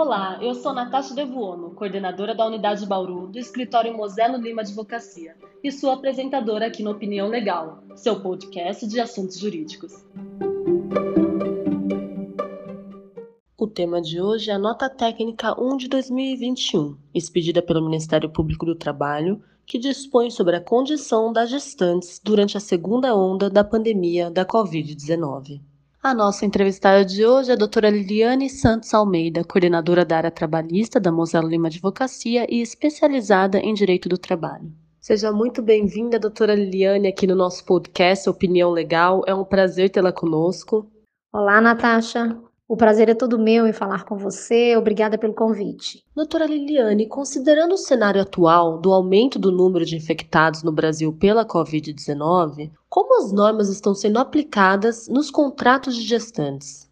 Olá, eu sou Natasha Devuono, coordenadora da Unidade Bauru do escritório Moselo Lima Advocacia e sua apresentadora aqui no Opinião Legal, seu podcast de assuntos jurídicos. O tema de hoje é a nota técnica 1 de 2021, expedida pelo Ministério Público do Trabalho, que dispõe sobre a condição das gestantes durante a segunda onda da pandemia da Covid-19. A nossa entrevistada de hoje é a doutora Liliane Santos Almeida, coordenadora da área trabalhista da Mosela Lima Advocacia e especializada em Direito do Trabalho. Seja muito bem-vinda, doutora Liliane, aqui no nosso podcast Opinião Legal. É um prazer tê-la conosco. Olá, Natasha. O prazer é todo meu em falar com você. Obrigada pelo convite. Doutora Liliane, considerando o cenário atual do aumento do número de infectados no Brasil pela Covid-19, como as normas estão sendo aplicadas nos contratos de gestantes?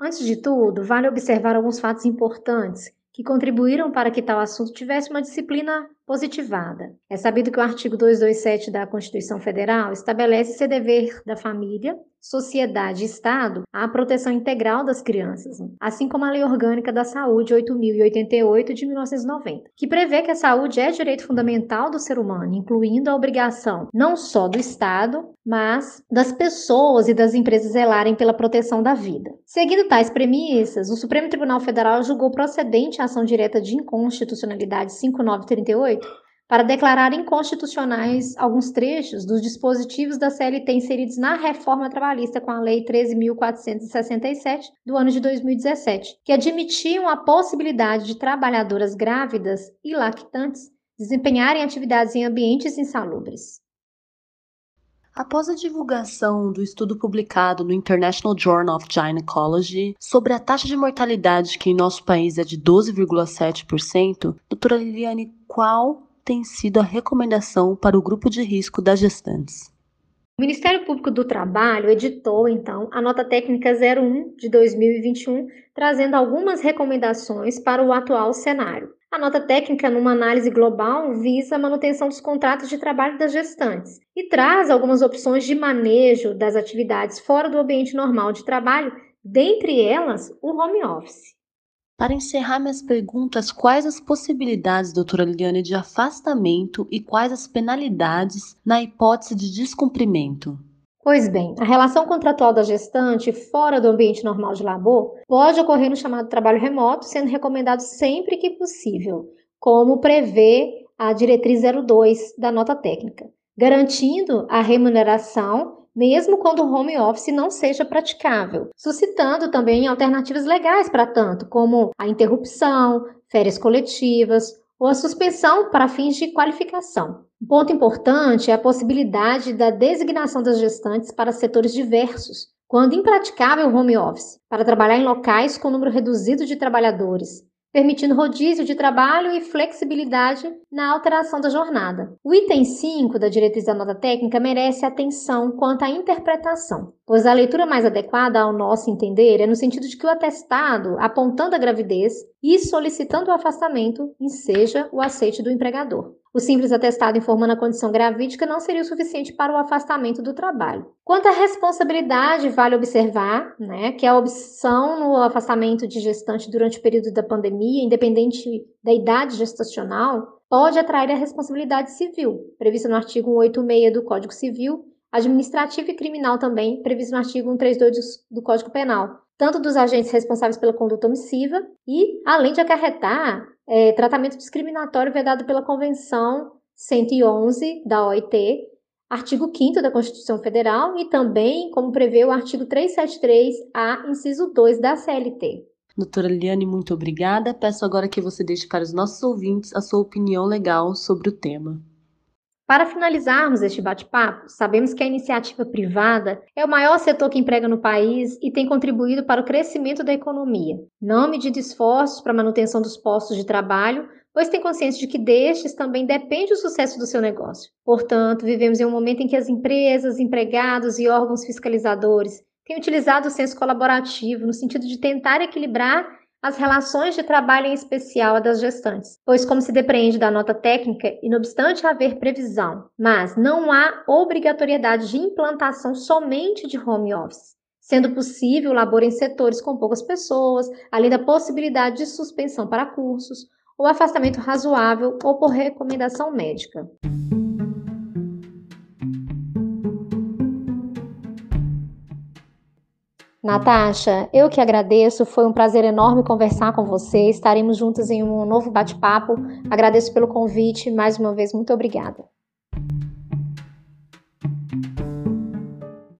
Antes de tudo, vale observar alguns fatos importantes que contribuíram para que tal assunto tivesse uma disciplina positivada. É sabido que o artigo 227 da Constituição Federal estabelece ser dever da família, sociedade e Estado a proteção integral das crianças, assim como a Lei Orgânica da Saúde 8088 de 1990, que prevê que a saúde é direito fundamental do ser humano, incluindo a obrigação não só do Estado, mas das pessoas e das empresas zelarem pela proteção da vida. Seguindo tais premissas, o Supremo Tribunal Federal julgou procedente a ação direta de inconstitucionalidade 5938 para declarar inconstitucionais alguns trechos dos dispositivos da CLT inseridos na reforma trabalhista com a Lei 13.467 do ano de 2017, que admitiam a possibilidade de trabalhadoras grávidas e lactantes desempenharem atividades em ambientes insalubres. Após a divulgação do estudo publicado no International Journal of Gynecology sobre a taxa de mortalidade que em nosso país é de 12,7%, doutora Liliane, qual tem sido a recomendação para o grupo de risco das gestantes? O Ministério Público do Trabalho editou, então, a nota técnica 01 de 2021, trazendo algumas recomendações para o atual cenário. A nota técnica, numa análise global, visa a manutenção dos contratos de trabalho das gestantes e traz algumas opções de manejo das atividades fora do ambiente normal de trabalho, dentre elas o home office. Para encerrar minhas perguntas, quais as possibilidades, doutora Liliane, de afastamento e quais as penalidades na hipótese de descumprimento? Pois bem, a relação contratual da gestante fora do ambiente normal de labor pode ocorrer no chamado trabalho remoto, sendo recomendado sempre que possível, como prevê a diretriz 02 da nota técnica, garantindo a remuneração mesmo quando o home office não seja praticável, suscitando também alternativas legais para tanto, como a interrupção, férias coletivas ou a suspensão para fins de qualificação. Um ponto importante é a possibilidade da designação das gestantes para setores diversos, quando impraticável o home office, para trabalhar em locais com número reduzido de trabalhadores, permitindo rodízio de trabalho e flexibilidade na alteração da jornada. O item 5 da diretriz da nota técnica merece atenção quanto à interpretação, pois a leitura mais adequada ao nosso entender é no sentido de que o atestado, apontando a gravidez e solicitando o afastamento, enseja o aceite do empregador. O simples atestado informando a condição gravídica não seria o suficiente para o afastamento do trabalho. Quanto à responsabilidade, vale observar né, que a opção no afastamento de gestante durante o período da pandemia, independente da idade gestacional, pode atrair a responsabilidade civil, prevista no artigo 186 do Código Civil, administrativo e criminal também, previsto no artigo 132 do Código Penal, tanto dos agentes responsáveis pela conduta omissiva e, além de acarretar é, tratamento discriminatório vedado pela Convenção 111 da OIT, artigo 5 da Constituição Federal e também, como prevê o artigo 373-A, inciso 2 da CLT. Doutora Liane, muito obrigada. Peço agora que você deixe para os nossos ouvintes a sua opinião legal sobre o tema. Para finalizarmos este bate-papo, sabemos que a iniciativa privada é o maior setor que emprega no país e tem contribuído para o crescimento da economia. Não medindo esforços para a manutenção dos postos de trabalho, pois tem consciência de que destes também depende o sucesso do seu negócio. Portanto, vivemos em um momento em que as empresas, empregados e órgãos fiscalizadores têm utilizado o senso colaborativo no sentido de tentar equilibrar as relações de trabalho em especial a das gestantes, pois, como se depreende da nota técnica, e não obstante haver previsão, mas não há obrigatoriedade de implantação somente de home office, sendo possível o labor em setores com poucas pessoas, além da possibilidade de suspensão para cursos, ou afastamento razoável ou por recomendação médica. Natasha, eu que agradeço, foi um prazer enorme conversar com você. Estaremos juntas em um novo bate-papo. Agradeço pelo convite, mais uma vez, muito obrigada.